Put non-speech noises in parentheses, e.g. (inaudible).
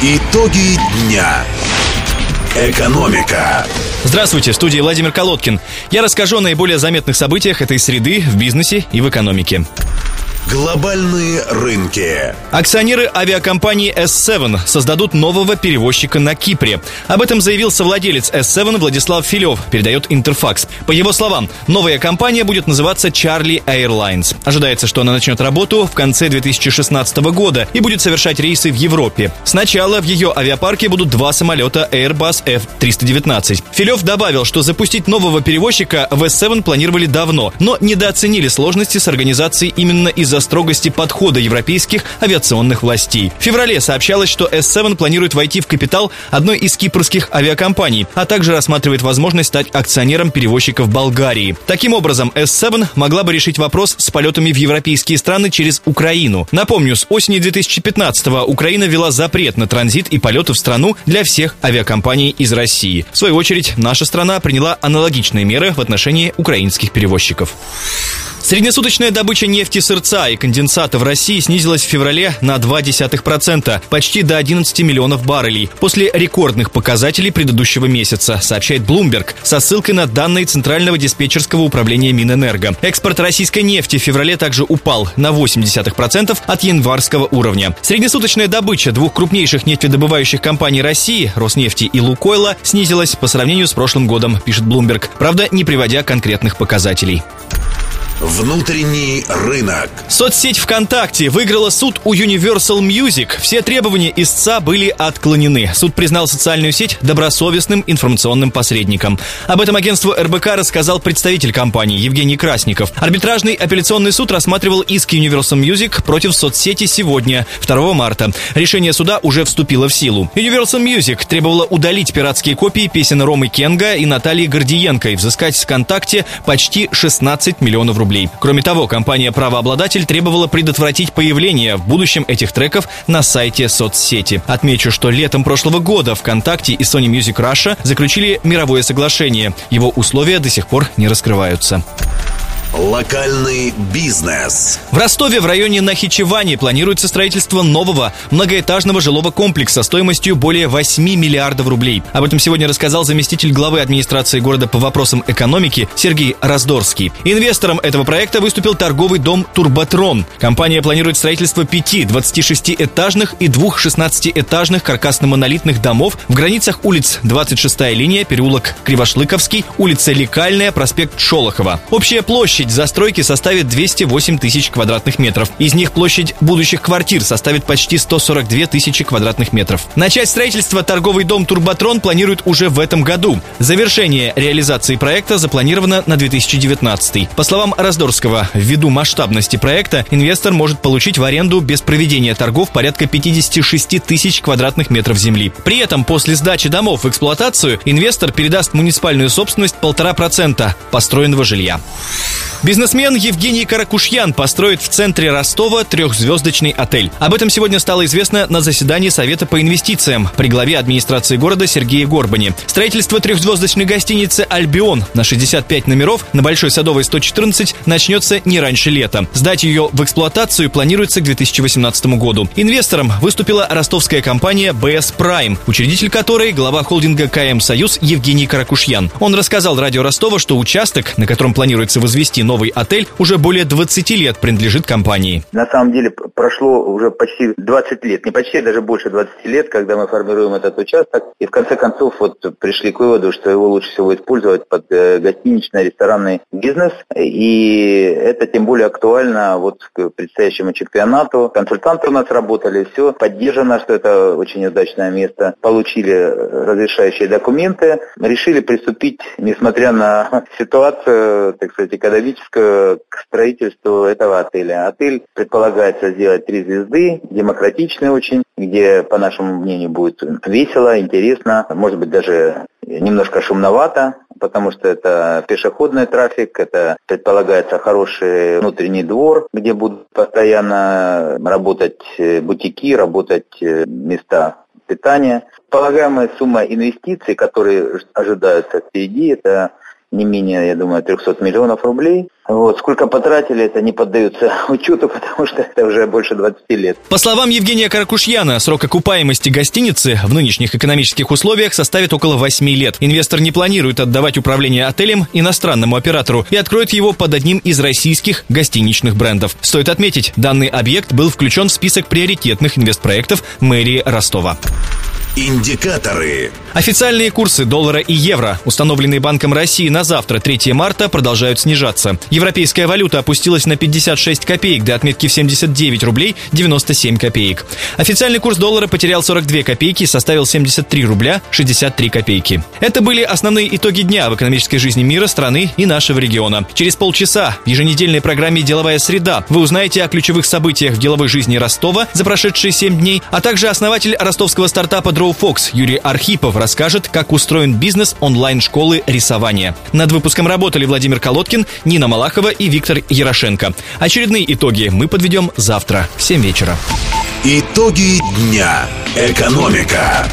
Итоги дня. Экономика. Здравствуйте, в студии Владимир Колодкин. Я расскажу о наиболее заметных событиях этой среды в бизнесе и в экономике. Глобальные рынки. Акционеры авиакомпании S7 создадут нового перевозчика на Кипре. Об этом заявил совладелец S7 Владислав Филев, передает Интерфакс. По его словам, новая компания будет называться Charlie Airlines. Ожидается, что она начнет работу в конце 2016 года и будет совершать рейсы в Европе. Сначала в ее авиапарке будут два самолета Airbus F-319. Филев добавил, что запустить нового перевозчика в S7 планировали давно, но недооценили сложности с организацией именно из из-за строгости подхода европейских авиационных властей. В феврале сообщалось, что S7 планирует войти в капитал одной из кипрских авиакомпаний, а также рассматривает возможность стать акционером перевозчиков Болгарии. Таким образом, S7 могла бы решить вопрос с полетами в европейские страны через Украину. Напомню, с осени 2015-го Украина ввела запрет на транзит и полеты в страну для всех авиакомпаний из России. В свою очередь, наша страна приняла аналогичные меры в отношении украинских перевозчиков. Среднесуточная добыча нефти сырца и конденсата в России снизилась в феврале на 0,2%, почти до 11 миллионов баррелей, после рекордных показателей предыдущего месяца, сообщает Bloomberg, со ссылкой на данные Центрального диспетчерского управления Минэнерго. Экспорт российской нефти в феврале также упал на 0,8% от январского уровня. Среднесуточная добыча двух крупнейших нефтедобывающих компаний России, Роснефти и Лукойла, снизилась по сравнению с прошлым годом, пишет Bloomberg, правда, не приводя конкретных показателей. Внутренний рынок. Соцсеть ВКонтакте выиграла суд у Universal Music. Все требования истца были отклонены. Суд признал социальную сеть добросовестным информационным посредником. Об этом агентству РБК рассказал представитель компании Евгений Красников. Арбитражный апелляционный суд рассматривал иск Universal Music против соцсети сегодня, 2 марта. Решение суда уже вступило в силу. Universal Music требовала удалить пиратские копии песен Ромы Кенга и Натальи Гордиенко и взыскать с ВКонтакте почти 16 миллионов рублей рублей. Кроме того, компания-правообладатель требовала предотвратить появление в будущем этих треков на сайте соцсети. Отмечу, что летом прошлого года ВКонтакте и Sony Music Russia заключили мировое соглашение. Его условия до сих пор не раскрываются. Локальный бизнес. В Ростове в районе Нахичевани планируется строительство нового многоэтажного жилого комплекса стоимостью более 8 миллиардов рублей. Об этом сегодня рассказал заместитель главы администрации города по вопросам экономики Сергей Раздорский. Инвестором этого проекта выступил торговый дом «Турботрон». Компания планирует строительство пяти 26-этажных и двух 16-этажных каркасно-монолитных домов в границах улиц 26-я линия, переулок Кривошлыковский, улица Лекальная, проспект Шолохова. Общая площадь Площадь застройки составит 208 тысяч квадратных метров. Из них площадь будущих квартир составит почти 142 тысячи квадратных метров. Начать строительство торговый дом «Турботрон» планирует уже в этом году. Завершение реализации проекта запланировано на 2019. По словам Раздорского, ввиду масштабности проекта, инвестор может получить в аренду без проведения торгов порядка 56 тысяч квадратных метров земли. При этом после сдачи домов в эксплуатацию инвестор передаст муниципальную собственность полтора процента построенного жилья. Бизнесмен Евгений Каракушьян построит в центре Ростова трехзвездочный отель. Об этом сегодня стало известно на заседании Совета по инвестициям при главе администрации города Сергее Горбани. Строительство трехзвездочной гостиницы «Альбион» на 65 номеров на Большой Садовой 114 начнется не раньше лета. Сдать ее в эксплуатацию планируется к 2018 году. Инвестором выступила ростовская компания «БС Прайм», учредитель которой глава холдинга КМ «Союз» Евгений Каракушьян. Он рассказал радио Ростова, что участок, на котором планируется возвести новый новый отель уже более 20 лет принадлежит компании. На самом деле прошло уже почти 20 лет, не почти, а даже больше 20 лет, когда мы формируем этот участок. И в конце концов вот пришли к выводу, что его лучше всего использовать под э, гостиничный, ресторанный бизнес. И это тем более актуально вот к предстоящему чемпионату. Консультанты у нас работали, все поддержано, что это очень удачное место. Получили разрешающие документы, решили приступить, несмотря на (laughs) ситуацию, так сказать, экономическую, к, к строительству этого отеля. Отель предполагается сделать три звезды, демократичный очень, где, по нашему мнению, будет весело, интересно, может быть, даже немножко шумновато, потому что это пешеходный трафик, это предполагается хороший внутренний двор, где будут постоянно работать бутики, работать места питания. Полагаемая сумма инвестиций, которые ожидаются впереди, это не менее, я думаю, 300 миллионов рублей. Вот. Сколько потратили, это не поддается (laughs) учету, потому что это уже больше 20 лет. По словам Евгения Каракушьяна, срок окупаемости гостиницы в нынешних экономических условиях составит около 8 лет. Инвестор не планирует отдавать управление отелем иностранному оператору и откроет его под одним из российских гостиничных брендов. Стоит отметить, данный объект был включен в список приоритетных инвестпроектов мэрии Ростова. Индикаторы. Официальные курсы доллара и евро, установленные Банком России на завтра, 3 марта, продолжают снижаться. Европейская валюта опустилась на 56 копеек до отметки в 79 рублей 97 копеек. Официальный курс доллара потерял 42 копейки и составил 73 рубля 63 копейки. Это были основные итоги дня в экономической жизни мира, страны и нашего региона. Через полчаса в еженедельной программе «Деловая среда» вы узнаете о ключевых событиях в деловой жизни Ростова за прошедшие 7 дней, а также основатель ростовского стартапа Grow Fox Юрий Архипов расскажет, как устроен бизнес онлайн-школы рисования. Над выпуском работали Владимир Колодкин, Нина Малахова и Виктор Ярошенко. Очередные итоги мы подведем завтра в 7 вечера. Итоги дня. Экономика.